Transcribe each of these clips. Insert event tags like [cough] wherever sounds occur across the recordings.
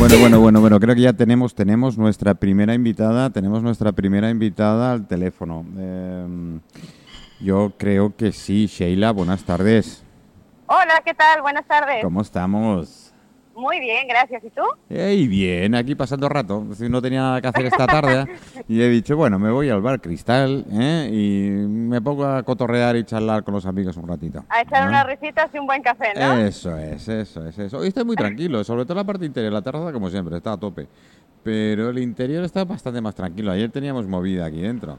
Bueno, bueno, [laughs] bueno, bueno, creo que ya tenemos, tenemos nuestra primera invitada, tenemos nuestra primera invitada al teléfono. Eh, yo creo que sí, Sheila, buenas tardes. Hola, ¿qué tal? Buenas tardes. ¿Cómo estamos? Muy bien, gracias. ¿Y tú? Hey, bien, aquí pasando rato. No tenía nada que hacer esta tarde y he dicho, bueno, me voy al bar Cristal ¿eh? y me pongo a cotorrear y charlar con los amigos un ratito. A echar ¿eh? unas risitas y un buen café, ¿no? Eso es, eso es, eso. Hoy estoy muy tranquilo, sobre todo la parte interior. La terraza, como siempre, está a tope. Pero el interior está bastante más tranquilo. Ayer teníamos movida aquí dentro.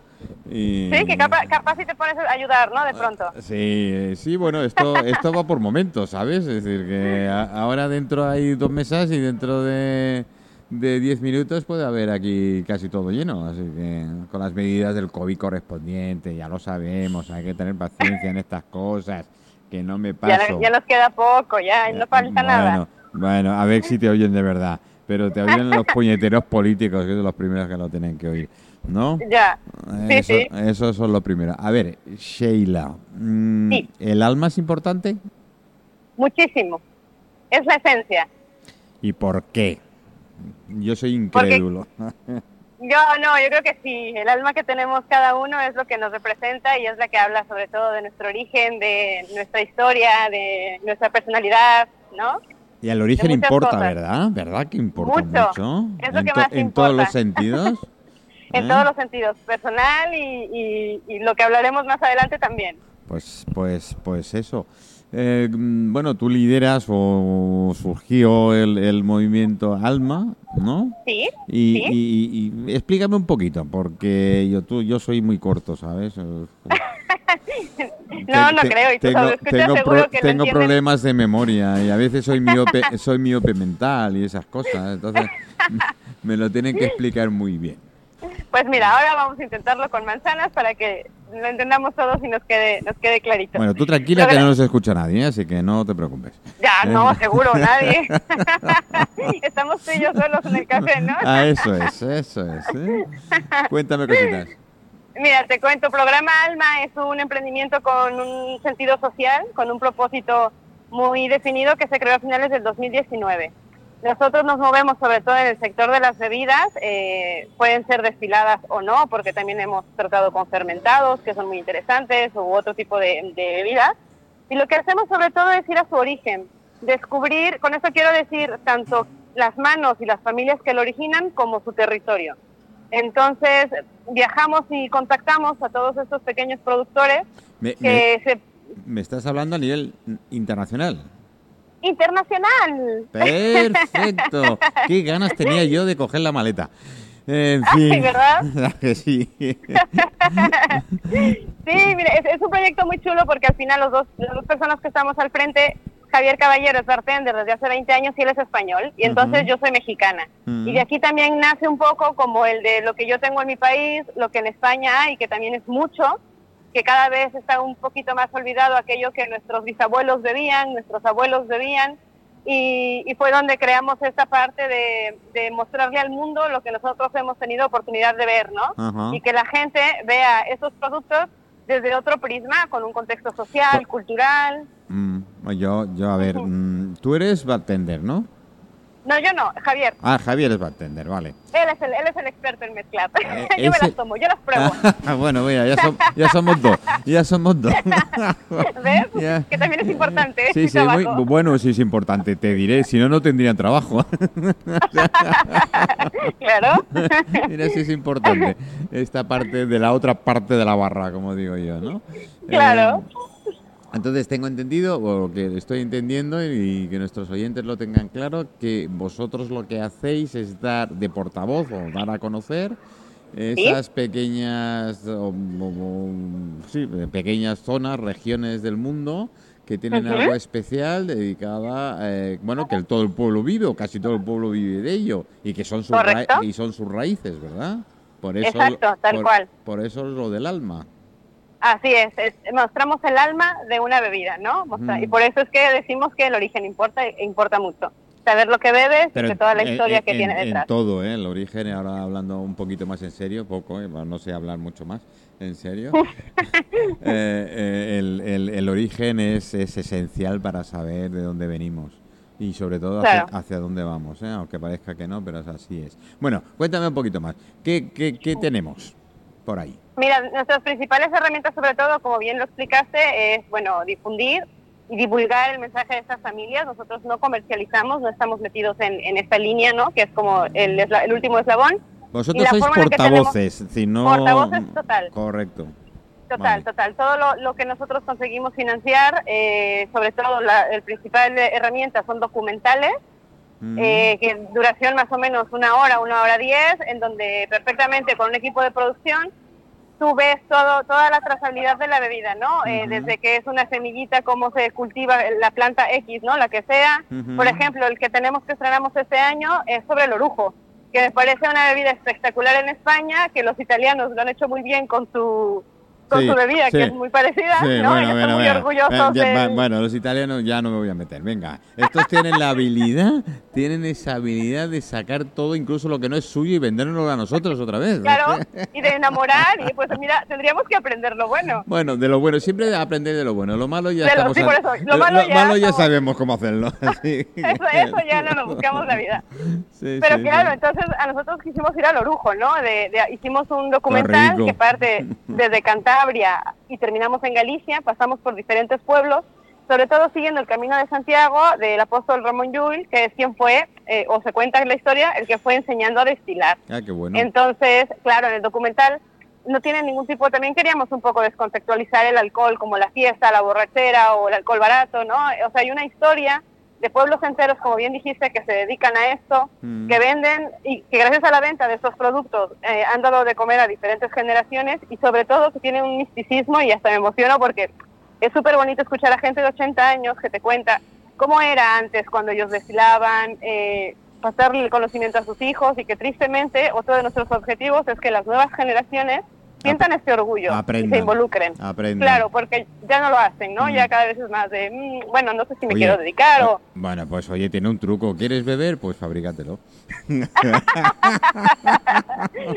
Y... Sí, que capaz, capaz si te pones a ayudar, ¿no? De pronto. Sí, sí, bueno, esto, [laughs] esto va por momentos, ¿sabes? Es decir, que a- ahora dentro hay dos mesas y dentro de de 10 minutos puede haber aquí casi todo lleno. Así que con las medidas del COVID correspondiente, ya lo sabemos, hay que tener paciencia en estas cosas, que no me Ya, paso. ya nos queda poco, ya, no falta nada. Bueno, a ver si te oyen de verdad. Pero te oyen los [laughs] puñeteros políticos, que son los primeros que lo tienen que oír. ¿No? Ya. Sí, Eso, sí. eso son lo primero. A ver, Sheila, mm, Sí. ¿el alma es importante? Muchísimo. Es la esencia. ¿Y por qué? Yo soy incrédulo. [laughs] Yo no, yo creo que sí. El alma que tenemos cada uno es lo que nos representa y es la que habla sobre todo de nuestro origen, de nuestra historia, de nuestra personalidad, ¿no? Y el origen importa, cosas. ¿verdad? ¿Verdad que importa Mucho. mucho? Es lo en, que más en todos los [laughs] sentidos. En ¿eh? todos los sentidos, personal y, y- y lo que hablaremos más adelante también. Pues, pues, pues eso. Eh, bueno, tú lideras o surgió el, el movimiento Alma, ¿no? Sí, Y, sí. y- y explícame un poquito, porque yo tú, yo soy muy corto, ¿sabes? [laughs] No, no creo, y tú tengo, tengo, pro- que tengo problemas de memoria y a veces soy miope, [laughs] soy miope mental y esas cosas, entonces [laughs] me lo tienen que explicar muy bien. Pues mira, ahora vamos a intentarlo con manzanas para que lo entendamos todos y nos quede, nos quede clarito. Bueno, tú tranquila que no nos escucha nadie, ¿eh? así que no te preocupes. Ya, Eh, no, seguro, nadie. [laughs] Estamos tú y yo solos en el café, ¿no? Ah, eso es, eso es. ¿eh? Cuéntame cositas. Mira, te cuento, Programa Alma es un emprendimiento con un sentido social, con un propósito muy definido que se creó a finales del 2019. Nosotros nos movemos sobre todo en el sector de las bebidas, eh, pueden ser destiladas o no, porque también hemos tratado con fermentados, que son muy interesantes, u otro tipo de, de bebidas. Y lo que hacemos sobre todo es ir a su origen, descubrir, con eso quiero decir, tanto las manos y las familias que lo originan como su territorio. Entonces, viajamos y contactamos a todos estos pequeños productores Me, que me- se... me estás hablando a nivel internacional. ¡Internacional! Perfecto. [laughs] Qué ganas tenía yo de coger la maleta. En [laughs] fin. Ay, ¿verdad? [laughs] que sí. Sí, mire, es, es un proyecto muy chulo porque al final los dos, las dos personas que estamos al frente, Javier Caballero es bartender desde hace 20 años y él es español, y entonces Ujú. yo soy mexicana. Ujú. Y de aquí también nace un poco como el de lo que yo tengo en mi país, lo que en España hay, que también es mucho, que cada vez está un poquito más olvidado aquello que nuestros bisabuelos bebían, nuestros abuelos bebían, y, y fue donde creamos esta parte de, de mostrarle al mundo lo que nosotros hemos tenido oportunidad de ver, ¿no? Ajá. y que la gente vea esos productos desde otro prisma, con un contexto social, cultural. Yo, yo, a ver, mm, tú eres bartender, ¿no? No, yo no, Javier. Ah, Javier es bartender, vale. Él es el, él es el experto en mezclar. Eh, [laughs] yo me las tomo, yo las pruebo. [laughs] Bueno, mira, ya, som- ya somos dos. Ya somos dos. [laughs] ¿Ves? Ya. Que también es importante. Sí, sí, muy- bueno, sí es importante, te diré, si no, no tendrían trabajo. claro. Mira, sí es importante esta parte de la otra parte de la barra, como digo yo, ¿no? Claro. Eh, entonces tengo entendido, o que estoy entendiendo y que nuestros oyentes lo tengan claro, que vosotros lo que hacéis es dar de portavoz o dar a conocer esas pequeñas, o- o- o- sí, pequeñas zonas, regiones del mundo que tienen algo especial dedicada, eh, bueno, que el- todo el pueblo vive o casi todo el pueblo vive de ello y que son sus, y son sus raíces, ¿verdad? Por eso, Exacto, tal por- cual. Por eso es lo del alma. Así es, es- mostramos el alma de una bebida, ¿no? Mostra- Mm. Y por eso es que decimos que el origen importa, e importa mucho. Saber lo que bebes y que toda la historia en- que tiene en- detrás. En todo, ¿eh? El origen, ahora hablando un poquito más en serio, poco, ¿eh? no sé hablar mucho más, en serio. [laughs] Eh, eh, el, el- el origen es, es esencial para saber de dónde venimos. y sobre todo hacia, dónde vamos, ¿eh? aunque parezca que no, pero así es. Bueno, cuéntame un poquito más. ¿Qué, qué, qué tenemos por ahí? Mira, nuestras principales herramientas, sobre todo, como bien lo explicaste, es, bueno, difundir y divulgar el mensaje de estas familias. Nosotros no comercializamos, no estamos metidos en, en esta línea, ¿no? Que es como el, el último eslabón. Vosotros sois portavoces, si no... Portavoces total. Correcto. Total, total. Todo lo, lo, que nosotros conseguimos financiar, eh, sobre todo la el principal herramienta son documentales, mm. eh, que duración más o menos una hora, una hora diez, en donde perfectamente con un equipo de producción tú ves todo, toda la trazabilidad de la bebida, ¿no? Eh, desde que es una semillita, cómo se cultiva la planta X, ¿no? La que sea. Por ejemplo, el que tenemos que estrenamos este año es sobre el orujo, que me parece una bebida espectacular en España, que los italianos lo han hecho muy bien con su con su bebida, que es muy parecida, ¿no? Bueno, bueno, muy orgullosos eh, Bueno, los italianos ya no me voy a meter, venga. Estos tienen la habilidad, tienen esa habilidad de sacar todo, incluso lo que no es suyo, y venderlo a nosotros otra vez. Claro, [laughs] y de enamorar, y pues mira, tendríamos que aprender lo bueno. Bueno, de lo bueno, siempre aprender de lo bueno. Lo malo ya estamos sí, por eso. Lo malo, ya, sabemos cómo hacerlo. [laughs] [laughs] eso, eso ya no nos buscamos la vida. Pero claro, entonces a nosotros quisimos ir al orujo, ¿no? De, hicimos un documental que parte desde cantar y terminamos en Galicia, pasamos por diferentes pueblos, sobre todo siguiendo el camino de Santiago del apóstol Ramón Llull, que es quien fue, eh, o se cuenta en la historia, el que fue enseñando a destilar. Ah, qué bueno. Entonces, claro, en el documental no tiene ningún tipo, también queríamos un poco descontextualizar el alcohol como la fiesta, la borrachera o el alcohol barato, ¿no? O sea, hay una historia de pueblos enteros, como bien dijiste, que se dedican a esto, mm. que venden y que gracias a la venta de estos productos eh, han dado de comer a diferentes generaciones y sobre todo que tienen un misticismo y hasta me emociono porque es súper bonito escuchar a gente de 80 años que te cuenta cómo era antes cuando ellos destilaban, eh, pasarle el conocimiento a sus hijos y que tristemente otro de nuestros objetivos es que las nuevas generaciones sientan este orgullo y se involucren. Claro, porque ya no lo hacen, ¿no? Ya cada vez es más de, mm, bueno, no sé si me quiero dedicar o... Bueno, pues oye, tiene un truco. ¿Quieres beber? Pues fabrícatelo. [laughs]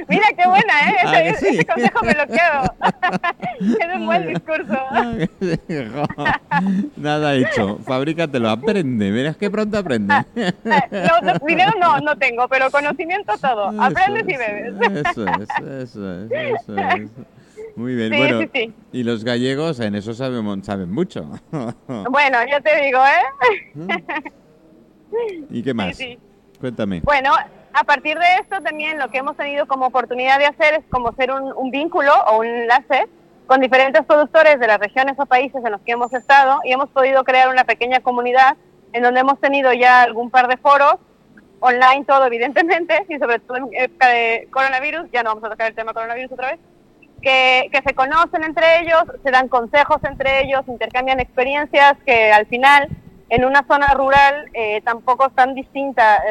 Mira, qué buena, ¿eh? Ese, consejo me lo quedo. [laughs] es un buen discurso. [laughs] Nada hecho. Fabrícatelo, aprende. Verás que pronto aprende. no, dinero no, no tengo, pero conocimiento todo. Aprendes y bebes. Eso es, eso es, eso es. [laughs] Muy bien, bueno. Y los gallegos en eso saben, saben mucho. [laughs] bueno, yo te digo, ¿eh? ¿Y qué más? Cuéntame. Bueno, a partir de esto también lo que hemos tenido como oportunidad de hacer es como ser un, un vínculo o un enlace con diferentes productores de las regiones o países en los que hemos estado y hemos podido crear una pequeña comunidad en donde hemos tenido ya algún par de foros online todo evidentemente y sobre todo en época de coronavirus, ya no vamos a tocar el tema coronavirus otra vez, que, que, se conocen entre ellos, se dan consejos entre ellos, intercambian experiencias que al final en una zona rural eh, tampoco es tan distinta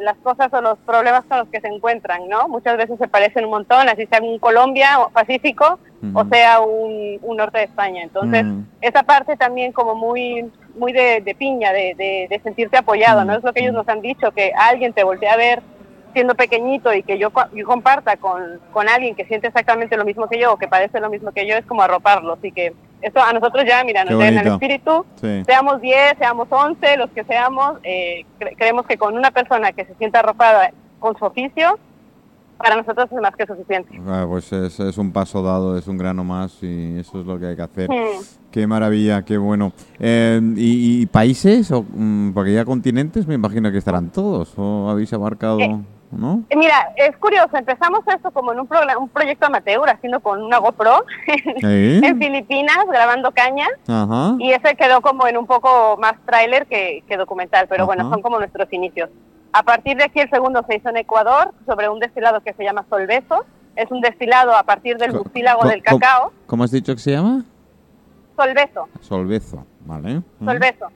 las cosas o los problemas con los que se encuentran, ¿no? Muchas veces se parecen un montón, así sea en Colombia o Pacífico o sea un, un, norte de España. Entonces, esa parte también como muy muy de, piña, de, de, sentirte apoyado, ¿no? Es lo que ellos nos han dicho, que alguien te voltea a ver siendo pequeñito y que yo, comparta con, con, alguien que siente exactamente lo mismo que yo o que padece lo mismo que yo es como arroparlo. Así que esto a nosotros ya, mira, nos den el espíritu, seamos 10, seamos 11, los que seamos, eh, creemos que con una persona que se sienta arropada con su oficio, para nosotros es más que suficiente. Ah, pues es, es, un paso dado, es un grano más y eso es lo que hay que hacer. Qué maravilla, qué bueno. Eh, ¿y, países? O, mm, porque ya continentes me imagino que estarán todos, ¿o habéis abarcado...? Eh, ¿no? Mira, es curioso, empezamos esto como en un, un proyecto amateur, haciendo con una GoPro [laughs] en Filipinas, grabando caña, y ese quedó como en un poco más tráiler que, documental, pero bueno, son como nuestros inicios. A partir de aquí el segundo se hizo en Ecuador, sobre un destilado que se llama Solbeso, es un destilado a partir del mucílago del cacao. ¿Cómo has dicho que se llama? Solbeso. Solbezo. Vale. Solbezo.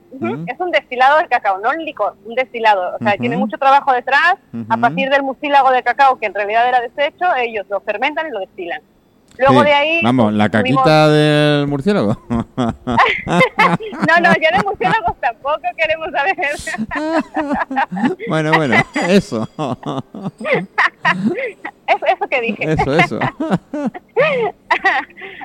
Es un destilado de cacao, no un licor, un destilado. O sea, tiene mucho trabajo detrás. A partir del mucílago de cacao, que en realidad era desecho, ellos lo fermentan y lo destilan. Luego de ahí. Vamos, la caquita del murciélago. [laughs] no, no, ya de murciélagos tampoco queremos saber. [laughs] bueno, bueno, eso. [laughs] eso. Eso que dije. Eso, eso. [laughs]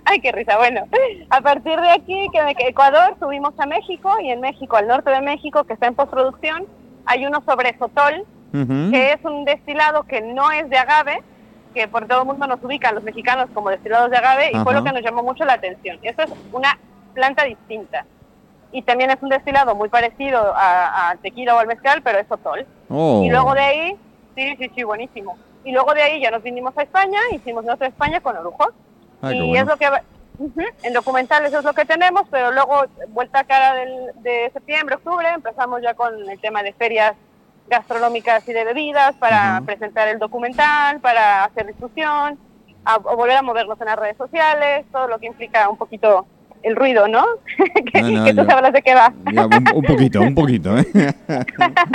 Ay, qué risa. Bueno, a partir de aquí, que Ecuador, subimos a México y en México, al norte de México, que está en postproducción, hay uno sobre Sotol, que es un destilado que no es de agave, que por todo el mundo nos ubican los mexicanos como destilados de agave y fue lo que nos llamó mucho la atención. Eso es una planta distinta. Y también es un destilado muy parecido a, tequila o al mezcal, pero es sotol. Oh. Y luego de ahí, sí, sí, sí, buenísimo. Y luego de ahí ya nos vinimos a España, hicimos nuestra España con Orujo. y es lo que... en documentales es lo que tenemos, pero luego, vuelta a cara del, de septiembre, octubre, empezamos ya con el tema de ferias gastronómicas y de bebidas para presentar el documental, para hacer difusión, a, volver a movernos en las redes sociales, todo lo que implica un poquito el ruido, ¿no? [laughs] que, tú sabes de qué va. un, poquito, un poquito, ¿eh? [laughs]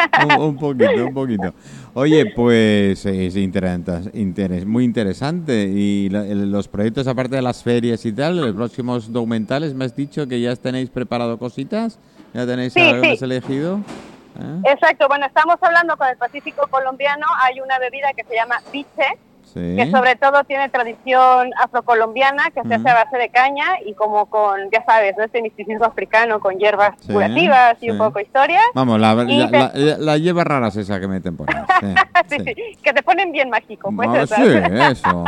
[laughs] un, poquito, un poquito. Oye, pues es interesante, muy interesante. Y los proyectos, aparte de las ferias y tal, los próximos documentales, me has dicho que ya tenéis preparado cositas, ya tenéis algo elegido. ¿Eh? Exacto, bueno, estamos hablando con el Pacífico colombiano, hay una bebida que se llama biche, que sobre todo tiene tradición afrocolombiana, que se hace a base de caña y como con, ya sabes, este misticismo africano con hierbas curativas y un poco historia. Vamos, la, la, hierba rara es esa que meten por ahí. [laughs] que te ponen bien mágico. Pues, sí, eso.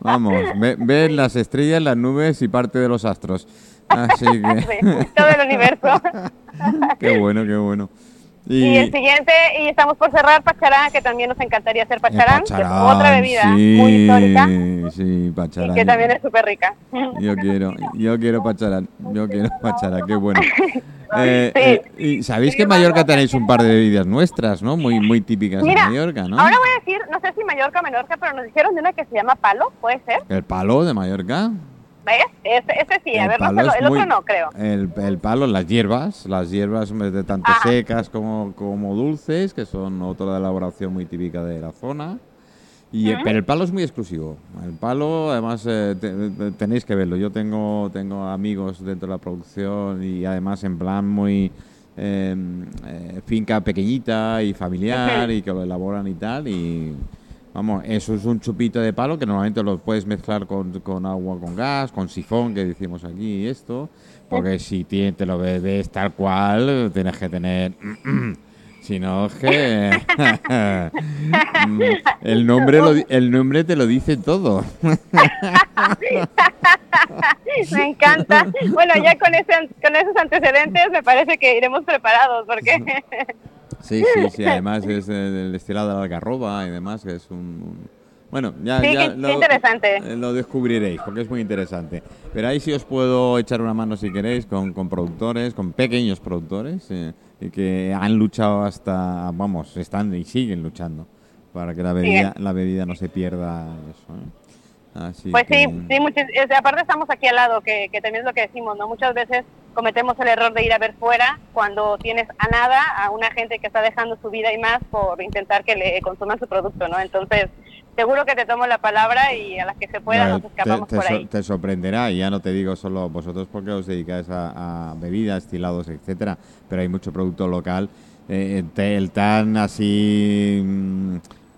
Vamos, ven las estrellas, las nubes y parte de los astros. Así que... [laughs] todo el universo. [laughs] qué bueno, qué bueno. Y, el siguiente, y estamos por cerrar Pacharán, que también nos encantaría hacer Pacharán, que es otra bebida muy histórica. Sí, Pacharán. Y que también es súper rica. Yo quiero, yo quiero Pacharán, yo quiero Pacharán, qué bueno. [laughs] Eh, eh, y sabéis que en Mallorca tenéis un par de bebidas nuestras, ¿no? Muy muy típicas de Mallorca, ¿no? Ahora voy a decir, no sé si Mallorca o Menorca, pero nos dijeron de una que se llama palo, ¿puede ser? ¿El palo de Mallorca? ¿Ves? Ese, sí, a ver, no el otro no creo. El, el, palo, las hierbas, las hierbas de tanto secas como, como dulces, que son otra elaboración muy típica de la zona. Y, Pero el palo es muy exclusivo. El palo, además, eh, tenéis que verlo. Yo tengo, tengo amigos dentro de la producción y además en plan muy em, eh, finca pequeñita y familiar y que lo elaboran y tal. Y Vamos, eso es un chupito de palo que normalmente lo puedes mezclar con, con agua con gas, con sifón, que decimos aquí, esto. Porque si te lo bebes tal cual, tienes que tener... [clears throat] Si no, que [laughs] el nombre el nombre te lo dice todo. [laughs] me encanta. Bueno, ya con ese, con esos antecedentes me parece que iremos preparados porque [laughs] Sí, sí, sí, además es el destilado de la algarroba y demás, que es un... Bueno, ya, ya lo, interesante. Eh, lo descubriréis, porque es muy interesante. Pero ahí sí os puedo echar una mano si queréis con, con productores, con pequeños productores, eh, y que han luchado hasta, vamos, están y siguen luchando para que la bebida, la bebida no se pierda eso. ¿eh? Pues sí, sí aparte estamos aquí al lado, que, que, también es lo que decimos, ¿no? Muchas veces cometemos el error de ir a ver fuera cuando tienes a nada a una gente que está dejando su vida y más por intentar que le consuman su producto, ¿no? Entonces, seguro que te tomo la palabra y a las que se pueda nos escapamos te, por ahí. te sorprenderá, y ya no te digo solo vosotros porque os dedicáis a, bebidas, estilados, etcétera, pero hay mucho producto local. Eh, el tan así... Mm,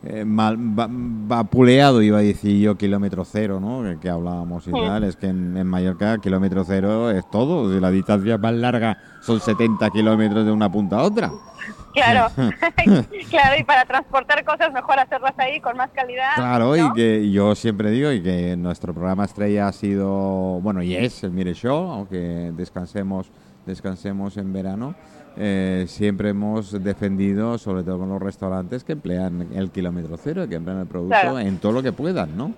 eh, mal, vapuleado, iba a decir yo, kilómetro cero, ¿no? Que, hablábamos y tal. Es que en, Mallorca, kilómetro cero es todo. La distancia más larga son 70 kilómetros de una punta a otra. Claro, [laughs] [laughs] claro, y para transportar cosas mejor hacerlas ahí con más calidad. Claro, y que yo siempre digo y que nuestro programa estrella ha sido, bueno, y es el Mire Show, aunque descansemos, descansemos en verano. Eh, siempre hemos defendido, sobre todo con los restaurantes, que emplean el kilómetro cero, que emplean el producto en todo lo que puedan, ¿no?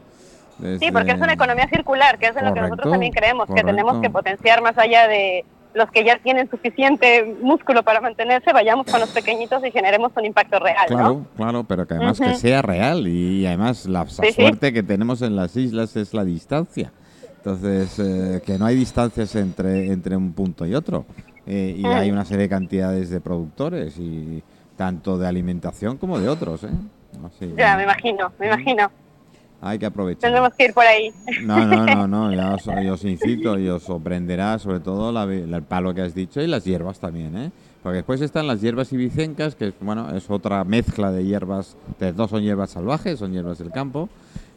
Sí, porque es una economía circular, que es en lo que nosotros también creemos, que tenemos que potenciar más allá de los que ya tienen suficiente músculo para mantenerse, vayamos con los pequeñitos y generemos un impacto real. Claro, claro, pero que además que sea real y además la, suerte que tenemos en las islas es la distancia. Entonces, eh, que no hay distancias entre, entre un punto y otro. Eh, y hay una serie de cantidades de productores, y tanto de alimentación como de otros. ¿eh? ya, me imagino, me imagino. Hay que aprovechar. Tendremos que ir por ahí. No, no, no, no [laughs] ya os, incito y os sorprenderá sobre todo la, el palo que has dicho y las hierbas también, ¿eh? Porque después están las hierbas ibicencas, que bueno, es otra mezcla de hierbas, de dos son hierbas salvajes, son hierbas del campo,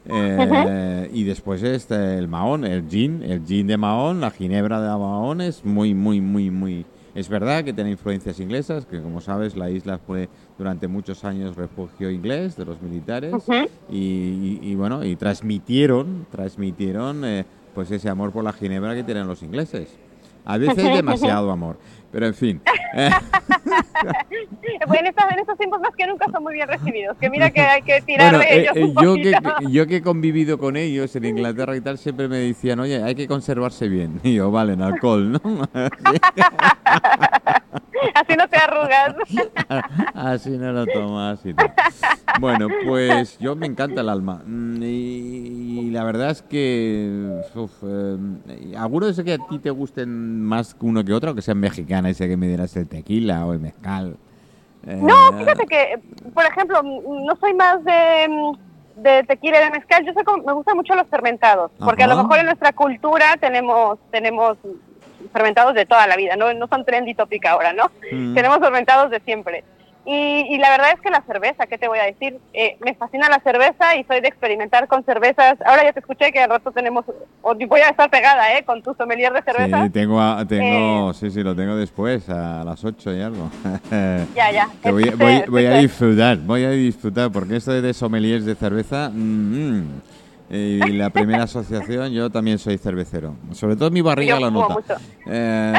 Eh, y después está el Mahón, el gin, el gin de Mahón, la ginebra de Mahón es muy, muy, muy, muy... Es verdad que tiene influencias inglesas, que como sabes la isla fue durante muchos años refugio inglés de los militares y, bueno, y transmitieron, transmitieron eh, pues ese amor por la ginebra que tienen los ingleses. A veces [laughs] demasiado amor. Pero en fin. [laughs] bueno, en estos, tiempos más que nunca son muy bien recibidos. Que mira que hay que tirar de ellos. Eh, yo, que, yo que he convivido con ellos en Inglaterra y tal, siempre me decían, oye, hay que conservarse bien. Y yo, vale, en alcohol, ¿no? [laughs] [laughs] Así no te arrugas. [laughs] Así no lo tomas. Bueno, pues yo me encanta el alma. Mm, y, la verdad es que. Uf, eh, algunos de que a ti te gusten más uno que otro, que sean mexicanas, y que me dieras el tequila o el mezcal. Eh, no, fíjate que, por ejemplo, no soy más de, de tequila y de mezcal. Yo sé me gustan mucho los fermentados, porque a lo mejor en nuestra cultura tenemos tenemos fermentados de toda la vida, no, no son trendy topic ahora, ¿no? Mm. Tenemos fermentados de siempre. Y, la verdad es que la cerveza, ¿qué te voy a decir? Eh, me fascina la cerveza y soy de experimentar con cervezas. Ahora ya te escuché que al rato tenemos, o voy a estar pegada, ¿eh? Con tu sommelier de cerveza. Sí, tengo, tengo eh, sí, sí, lo tengo después, a las 8 y algo. [laughs] ya, ya. voy, voy, voy, a disfrutar, voy a disfrutar, porque esto de sommeliers de cerveza... Mmm, y la primera asociación, yo también soy cervecero. Sobre todo mi barriga lo nota. Eh...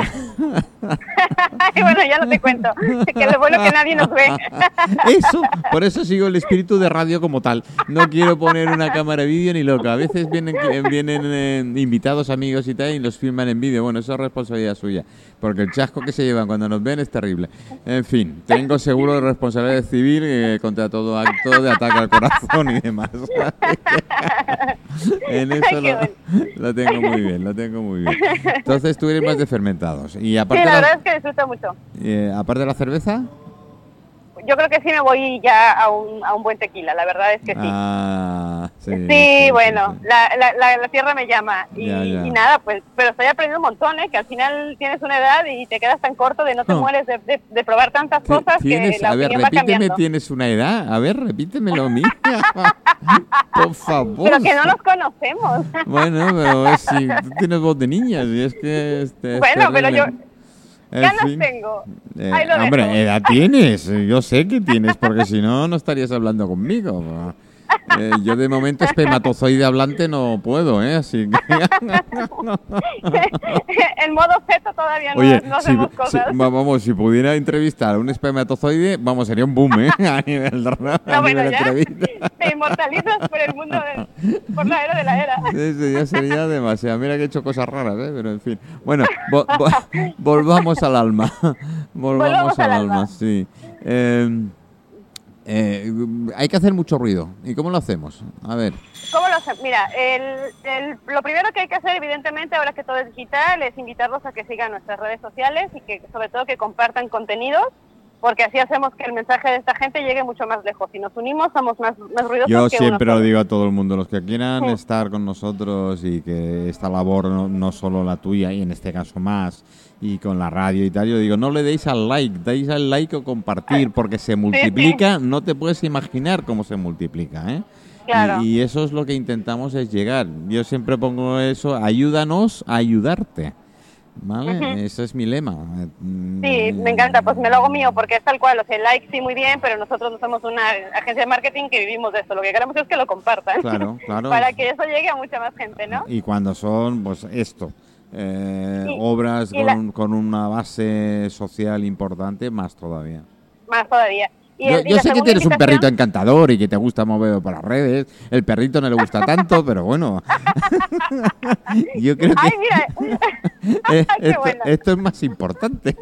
[laughs] bueno, ya no te cuento. Que lo bueno que nadie nos ve. [laughs] eso, por eso sigo el espíritu de radio como tal. No quiero poner una cámara de vídeo ni loca. A veces vienen, vienen eh, invitados, amigos y tal, y los filman en vídeo. Bueno, eso es responsabilidad suya. Porque el chasco que se llevan cuando nos ven es terrible. En fin, tengo seguro de responsabilidad civil eh, contra todo acto de ataque al corazón y demás. [laughs] [laughs] en eso lo, tengo muy bien, lo tengo muy bien. Entonces tú eres más de fermentados. Y aparte sí, la, verdad es que disfruto mucho. Eh, aparte de la cerveza yo creo que sí me voy ya a un, a un buen tequila, la verdad es que sí. Ah, sí, bueno, La, la, la, tierra me llama y, nada, pues, pero estoy aprendiendo un montón, ¿eh? que al final tienes una edad y te quedas tan corto de no te mueres de, de, probar tantas cosas que la A ver, repíteme, ¿tienes una edad? A ver, repítemelo, mía. [laughs] Por favor. Pero que no nos conocemos. bueno, pero si tú tienes voz de niña, y es que... Este, bueno, pero yo... Ganas tengo. Eh, hombre, edad tienes. Yo sé que tienes, porque si no, no estarías hablando conmigo. Eh, yo de momento espermatozoide hablante no puedo, ¿eh? Así que... [laughs] [laughs] en modo feto todavía no, no hacemos cosas. vamos, si pudiera entrevistar a un espermatozoide, vamos, sería un boom, ¿eh? [laughs] A nivel, no, bueno, ya te inmortalizas por el mundo, por la era de la era. Eso ya sería demasiado. Mira que he hecho cosas raras, ¿eh? Pero en fin. Bueno, volvamos al alma. volvamos, al, alma, sí. Eh, eh, hay que hacer mucho ruido. ¿Y cómo lo hacemos? A ver. ¿Cómo lo hacemos? Mira, lo primero que hay que hacer, evidentemente, ahora que todo es digital, es invitarlos a que sigan nuestras redes sociales y que, sobre todo, que compartan contenidos porque así hacemos que el mensaje de esta gente llegue mucho más lejos. Si nos unimos, somos más, más ruidosos. Yo siempre lo digo a todo el mundo, los que quieran estar con nosotros y que esta labor no, no, solo la tuya, y en este caso más, y con la radio y tal, yo digo, no le deis al like, deis al like o compartir, porque se multiplica, no te puedes imaginar cómo se multiplica, ¿eh? Claro. Y, y, eso es lo que intentamos es llegar. Yo siempre pongo eso, ayúdanos a ayudarte. ¿Vale? Ese es mi lema. Sí, me encanta, pues me lo hago mío porque es tal cual, o sea, like sí muy bien, pero nosotros no somos una agencia de marketing que vivimos de esto, lo que queremos es que lo compartan. Claro, [laughs] claro. Para que eso llegue a mucha más gente, ¿no? Y cuando son, pues esto, eh, obras con, con una base social importante, más todavía. Más todavía yo, sé que tienes un perrito encantador y que te gusta mover por las redes. El perrito no le gusta tanto, [laughs] pero bueno. [laughs] yo creo que [laughs] eh, esto, es más importante.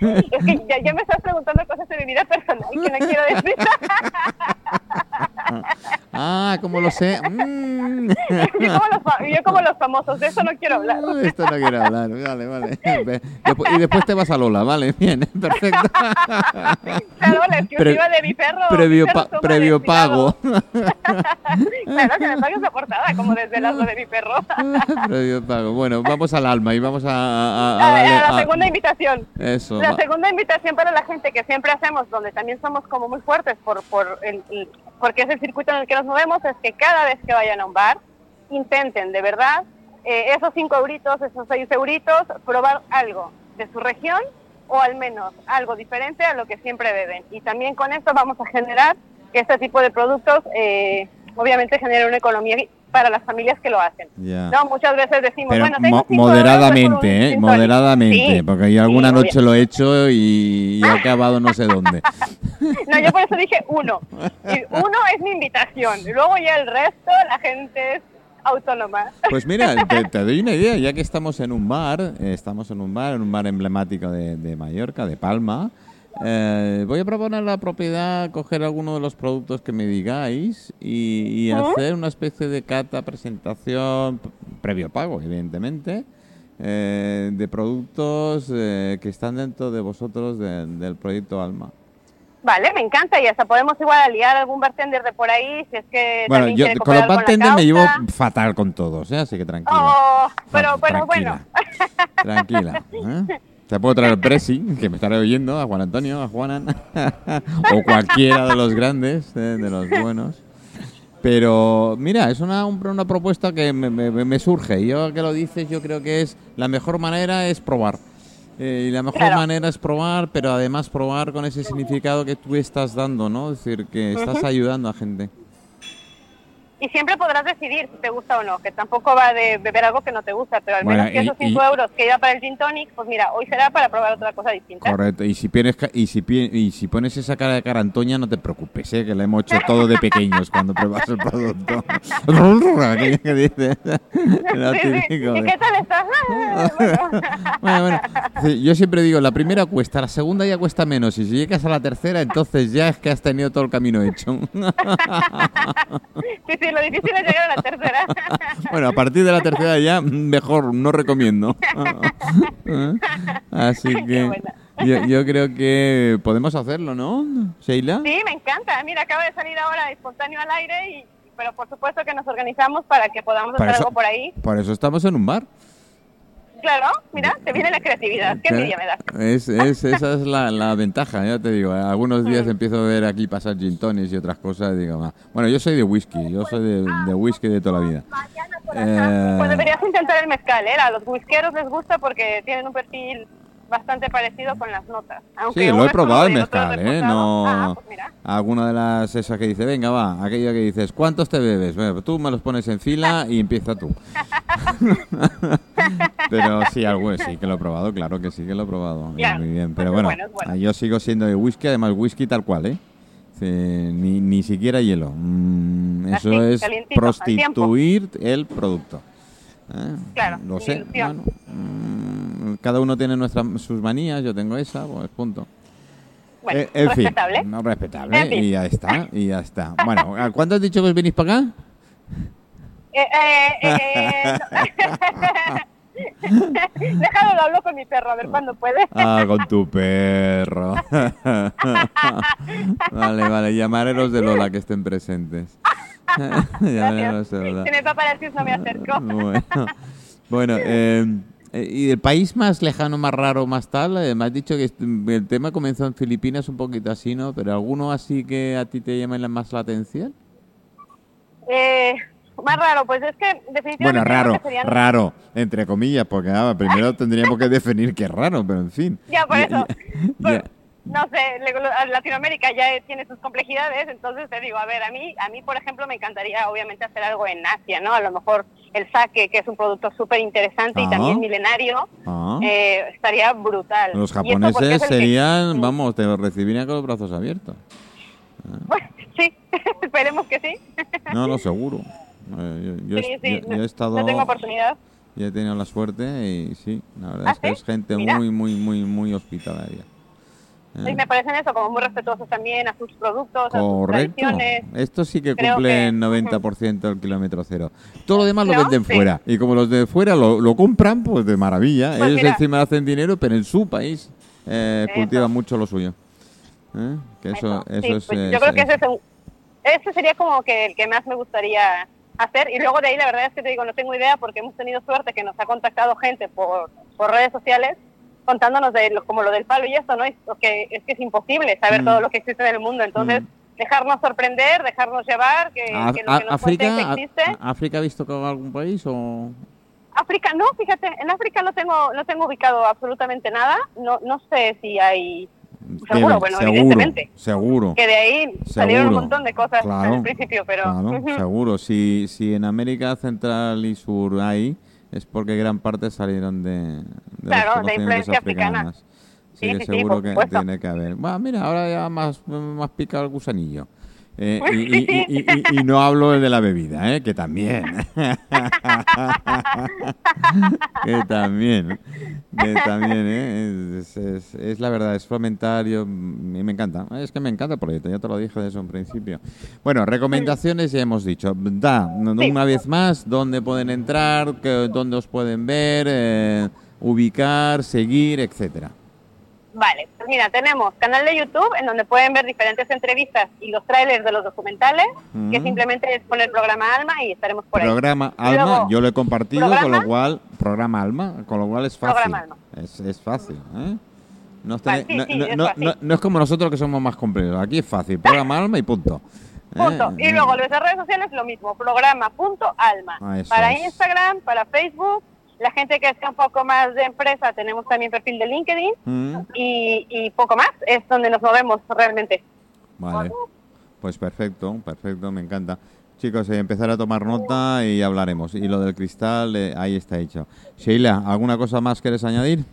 es que ya, me estás preguntando cosas de mi vida personal que no quiero decir. [laughs] [laughs] ah, como lo sé. Mm. [laughs] yo, como los, famosos, de eso no quiero hablar. esto no quiero hablar, vale, vale. y después te vas a Lola, vale, bien, [laughs] perfecto. Claro, es exclusiva de mi perro. Previo, mi perro pa- previo pago. claro, que me pagues la portada, como desvelado de mi perro. previo pago. Bueno, vamos al alma y vamos a, a- a A, darle- a la segunda invitación. Eso. La va. segunda invitación para la gente que siempre hacemos, donde también somos como muy fuertes por, por el, el- porque es el circuito en el que nos movemos, es que cada vez que vayan a un bar, intenten de verdad eh, esos cinco euritos, esos seis euritos, probar algo de su región o al menos algo diferente a lo que siempre beben. Y también con esto vamos a generar que este tipo de productos eh, obviamente generen una economía para las familias que lo hacen. Ya. No, muchas veces decimos, Pero bueno, tengo mo- cinco euros, moderadamente, ¿eh? Moderadamente, Sí, porque yo alguna sí, noche lo he hecho y, y he acabado no sé dónde. [laughs] No, yo por eso dije uno. Y uno es mi invitación. Luego ya el resto, la gente es autónoma. Pues mira, te, te doy una idea, ya que estamos en un bar, eh, estamos en un bar, en un bar emblemático de, de Mallorca, de Palma. Eh, voy a proponer la propiedad, coger alguno de los productos que me digáis y, y hacer una especie de cata, presentación, previo pago, evidentemente, eh, de productos eh, que están dentro de vosotros de- del proyecto Alma. Vale, me encanta. Y hasta podemos igual aliar algún bartender de por ahí, si es que Bueno, yo con los bartenders me llevo fatal con todos, ¿eh? así que tranquila. Oh, pero, bueno. Tranquila. [laughs] Te puedo traer Presi, que me estará oyendo, a Juan Antonio, a Juana, [laughs] o cualquiera de los grandes, eh, de los buenos. Pero mira, es una, un- una propuesta que me, me- me surge. Y yo que lo dices, yo creo que es la mejor manera es probar. Eh, y la mejor Claro. manera es probar, pero además probar con ese significado que tú estás dando, ¿no? Es decir, que estás ayudando a gente. Y siempre podrás decidir si te gusta o no, que tampoco va de beber algo que no te gusta, pero al Bueno, menos que esos 5 y- euros que iba para el gin tonic, pues mira, hoy será para probar otra cosa distinta. Correcto, y si, pones, y, si, y si pones esa cara de carantoña, no te preocupes, ¿eh? que la hemos hecho todo de pequeños cuando [laughs] pruebas el producto. Aquello que dices, [laughs] lo Sí, sí. [laughs] ¿Y qué tal estás? Ah, bueno. Bueno, bueno, sí, yo siempre digo, la primera cuesta, la segunda ya cuesta menos, y si llegas a la tercera, entonces ya es que has tenido todo el camino hecho. Sí, sí, lo difícil es llegar a la tercera. [laughs] Bueno, a partir de la tercera ya, mejor, no recomiendo. ¿Eh? [laughs] Así Qué que buena. yo, yo creo que podemos hacerlo, ¿no, Sheila? Sí, me encanta. Mira, acaba de salir ahora espontáneo al aire, y, pero por supuesto que nos organizamos para que podamos Para hacer eso- algo por ahí. Por eso estamos en un bar. Claro, mira, te viene la creatividad. Qué envidia me da. Es, es, esa es la, la ventaja, ya te digo. Algunos Mm. días empiezo a ver aquí pasar gin tonics y otras cosas digo, "Ah". bueno, yo soy de whisky, yo soy de, de whisky de toda la vida. Eh, Pues deberías intentar el mezcal, ¿eh? A los whiskeros les gusta porque tienen un perfil bastante parecido con las notas. Aunque Sí, lo he probado el mezcal, ¿eh? No... Ah, pues mira. Alguna de las esas que dice, venga, va, aquella que dices, ¿cuántos te bebes? Bueno, tú me los pones en fila y empieza tú. [laughs] Pero sí, algo sí que lo he probado, claro que sí que lo he probado. Muy bien, pues pero bueno, bueno, es bueno. yo sigo siendo de whisky, además whisky tal cual, ¿eh? Sí, ni, ni siquiera hielo. Mm, eso es prostituir el producto. ¿Eh? Claro, Lo sé. bueno, cada uno tiene nuestras sus manías, yo tengo esa, pues punto. Bueno, Eh, en fin, respetable. no respetable, En fin. y ya está, y ya está. Bueno, ¿a ¿cuánto has dicho que os venís para acá? Eh, eh, eh, no. [laughs] Déjalo, lo hablo con mi perro, a ver cuándo puede. Ah, con tu perro. [laughs] vale, vale, llamaré a los de Lola que estén presentes. llamaré a los de Lola. Si me va para no me acerco. Bueno, bueno eh, eh, ¿y el país más lejano, más raro, más tal? Eh, me has dicho que el tema comenzó en Filipinas un poquito así, ¿no? Pero ¿alguno así que a ti te llame la- más la atención? Eh, más raro, pues es que definitivamente... Bueno, raro, serían- raro, entre comillas, porque ah, primero tendríamos que definir qué es raro, pero en fin. Ya, por eso. ya- Pues, No sé, Latinoamérica ya tiene sus complejidades, entonces te digo, a ver, a mí, a mí por ejemplo, me encantaría obviamente hacer algo en Asia, ¿no? A lo mejor el sake, que es un producto súper interesante y Ah. también milenario, Ah. eh, estaría brutal. Los japoneses que- serían, vamos, te recibirían con los brazos abiertos. Bueno, [laughs] sí, [laughs] esperemos que sí. No, no, seguro. Eh, yo, yo sí, he- sí, yo- yo he estado, no tengo oportunidad. yo he tenido la suerte y sí, la verdad ¿Ah, es que sí? es gente Mira. muy, muy, muy, muy hospitalaria. Eh, Y me parecen eso, como muy respetuosos también a sus productos, a sus Correcto. tradiciones. Esto sí que Creo cumplen que- 90% del kilómetro cero. Todo lo demás lo venden Sí. fuera. Y como los de fuera lo, lo compran, pues de maravilla. Pues Ellos mira. encima hacen dinero, pero en su país eh, cultivan mucho lo suyo. ¿eh? Que eso, eso, Sí, es, pues eh, yo creo que es- ese, es un- ese sería como que el que más me gustaría hacer. Y luego de ahí la verdad es que te digo, no tengo idea porque hemos tenido suerte que nos ha contactado gente por, por redes sociales contándonos de lo, como lo del palo y esto, ¿no? Es que es que es imposible saber Mm. todo lo que existe en el mundo. Entonces, dejarnos sorprender, dejarnos llevar, que, ¿A- que lo que nos África, que existe. a- ¿África ha visto algún país o...? África, no, fíjate, en África no tengo, no tengo ubicado absolutamente nada. No, no sé si hay, seguro, bueno, seguro, evidentemente. seguro. que de ahí salieron un Seguro. montón de cosas Claro, al principio, pero Claro, [laughs] seguro. Si, si en América Central y Sur hay, es porque gran parte salieron de, de Claro, las de influencia africana. africanas. Sí, sí, sí, seguro que supuesto. tiene que haber. Bueno, mira, ahora ya más, más picado el gusanillo. Eh, y, y- Sí. y- y- y no hablo de la bebida, ¿eh? que también. [laughs] que también. Que también, ¿eh? Es, es- es la verdad, es fomentario. y me encanta. Es que me encanta el proyecto, ya te lo dije desde un principio. Bueno, recomendaciones ya hemos dicho. Da, una vez más, dónde pueden entrar, dónde os pueden ver, eh, ubicar, seguir, etcétera. Vale, pues mira, tenemos canal de YouTube en donde pueden ver diferentes entrevistas y los trailers de los documentales, que simplemente es poner programa Alma y estaremos por ahí. Programa Alma, luego, yo lo he compartido, con ¿programa? lo cual, programa Alma, con lo cual es fácil. Programa Alma. Es, es fácil, ¿eh? No, sí, no- sí, no- es no- fácil. no- no es como nosotros que somos más complejos. Aquí es fácil. Programa Alma y punto. ¿eh? Punto. Y luego nuestras redes sociales lo mismo, programa.alma. Ah, eso Para es. Instagram, para Facebook, la gente que está un poco más de empresa, tenemos también perfil de LinkedIn mm, y, y poco más, es donde nos movemos realmente. Vale. Pues perfecto, perfecto, me encanta. Chicos, eh, empezar a tomar nota y hablaremos. Y lo del cristal, eh, ahí está hecho. Sheila, ¿alguna cosa más quieres añadir?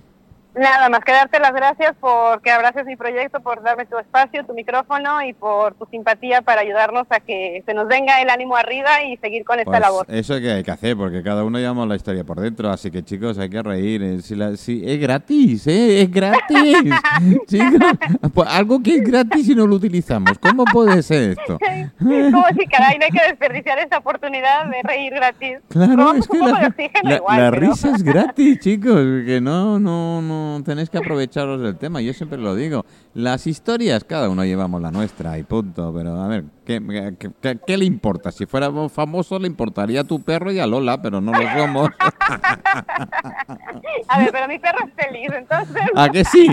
Nada más que darte las gracias por que abraces mi proyecto, por darme tu espacio, tu micrófono y por tu simpatía para ayudarnos a que se nos venga el ánimo arriba y seguir con esta Pues labor. Eso que hay que hacer, porque cada uno llevamos la historia por dentro, así que chicos, hay que reír. eh, Si la- si- es gratis, ¿eh? Es gratis. [laughs] chicos, pues algo que es gratis y no lo utilizamos. ¿Cómo puede ser esto? Como si, caray, no hay que desperdiciar esta oportunidad de reír gratis. Claro, es que la, oxígeno la- igual, la pero- risa es gratis, chicos, que no, no, no tenéis que aprovecharos del tema. Yo siempre lo digo. Las historias, cada uno llevamos la nuestra y punto. Pero a ver, ¿qué, qué- qué- qué le importa? Si fuéramos famosos, le importaría a tu perro y a Lola, pero no lo somos. A ver, pero mi perro es feliz, entonces... ¿A que sí?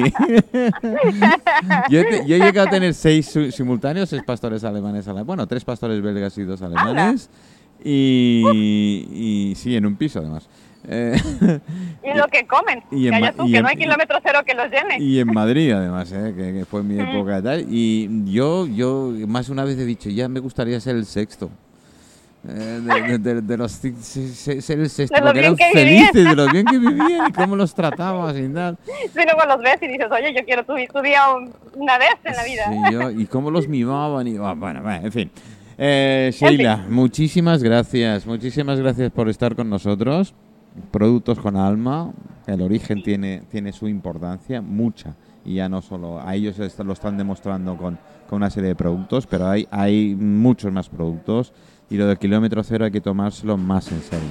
yo, he te- yo he llegado a tener seis simultáneos, seis pastores alemanes a la Bueno, tres pastores belgas y dos alemanes. Y, y sí, en un piso además. Eh, [laughs] Y lo que comen. Y en Ma- tú, y que en- no hay kilómetro cero que los llene. y en [laughs] Madrid además, eh, que, que fue mi época y tal. Y yo, yo más una vez he dicho, ya me gustaría ser el sexto. Eh, de, de- de- de los ser el sexto, porque eran bien que vivían. felices, de lo bien que [laughs] vivían y cómo los tratabas y tal. Y luego los ves y dices, oye, yo quiero tu, tu día un- una vez en la vida. Sí, yo- y cómo los mimaban y ah, bueno, bueno, en fin. Eh, Sheila, muchísimas gracias, muchísimas gracias por estar con nosotros. Productos con alma, el origen tiene, tiene su importancia, mucha, y ya no solo, a ellos lo están demostrando con, con una serie de productos, pero hay, hay muchos más productos y lo del kilómetro cero hay que tomárselo más en serio.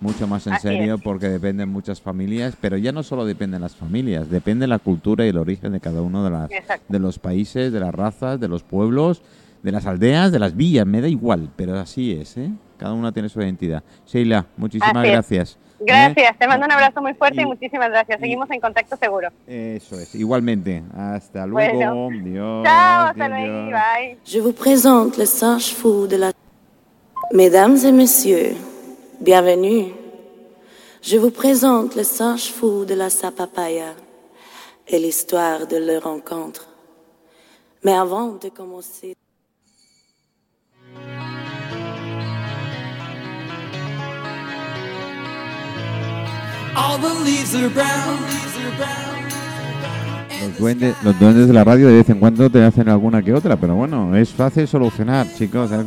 Mucho más en Así serio es. porque dependen muchas familias, pero ya no solo dependen las familias, depende la cultura y el origen de cada uno de, las, Exacto. de los países, de las razas, de los pueblos, de las aldeas, de las villas, me da igual, pero así es, ¿eh? Cada una tiene su identidad. Sheila, muchísimas es. Gracias. ¿eh? Te mando un abrazo muy fuerte y, Y- muchísimas gracias. y- Seguimos en contacto seguro. Eso es, igualmente. Hasta luego. Bueno. Dios, Chao, hasta luego, bye. Je vous présente le singe fou de la... Mesdames et messieurs, bienvenue. Je vous présente le singe fou de la sapapaya et l'histoire de leur rencontre. Mais avant de commencer... Los duendes, los duendes de la radio de vez en cuando te hacen alguna que otra, pero bueno, es fácil solucionar, chicos.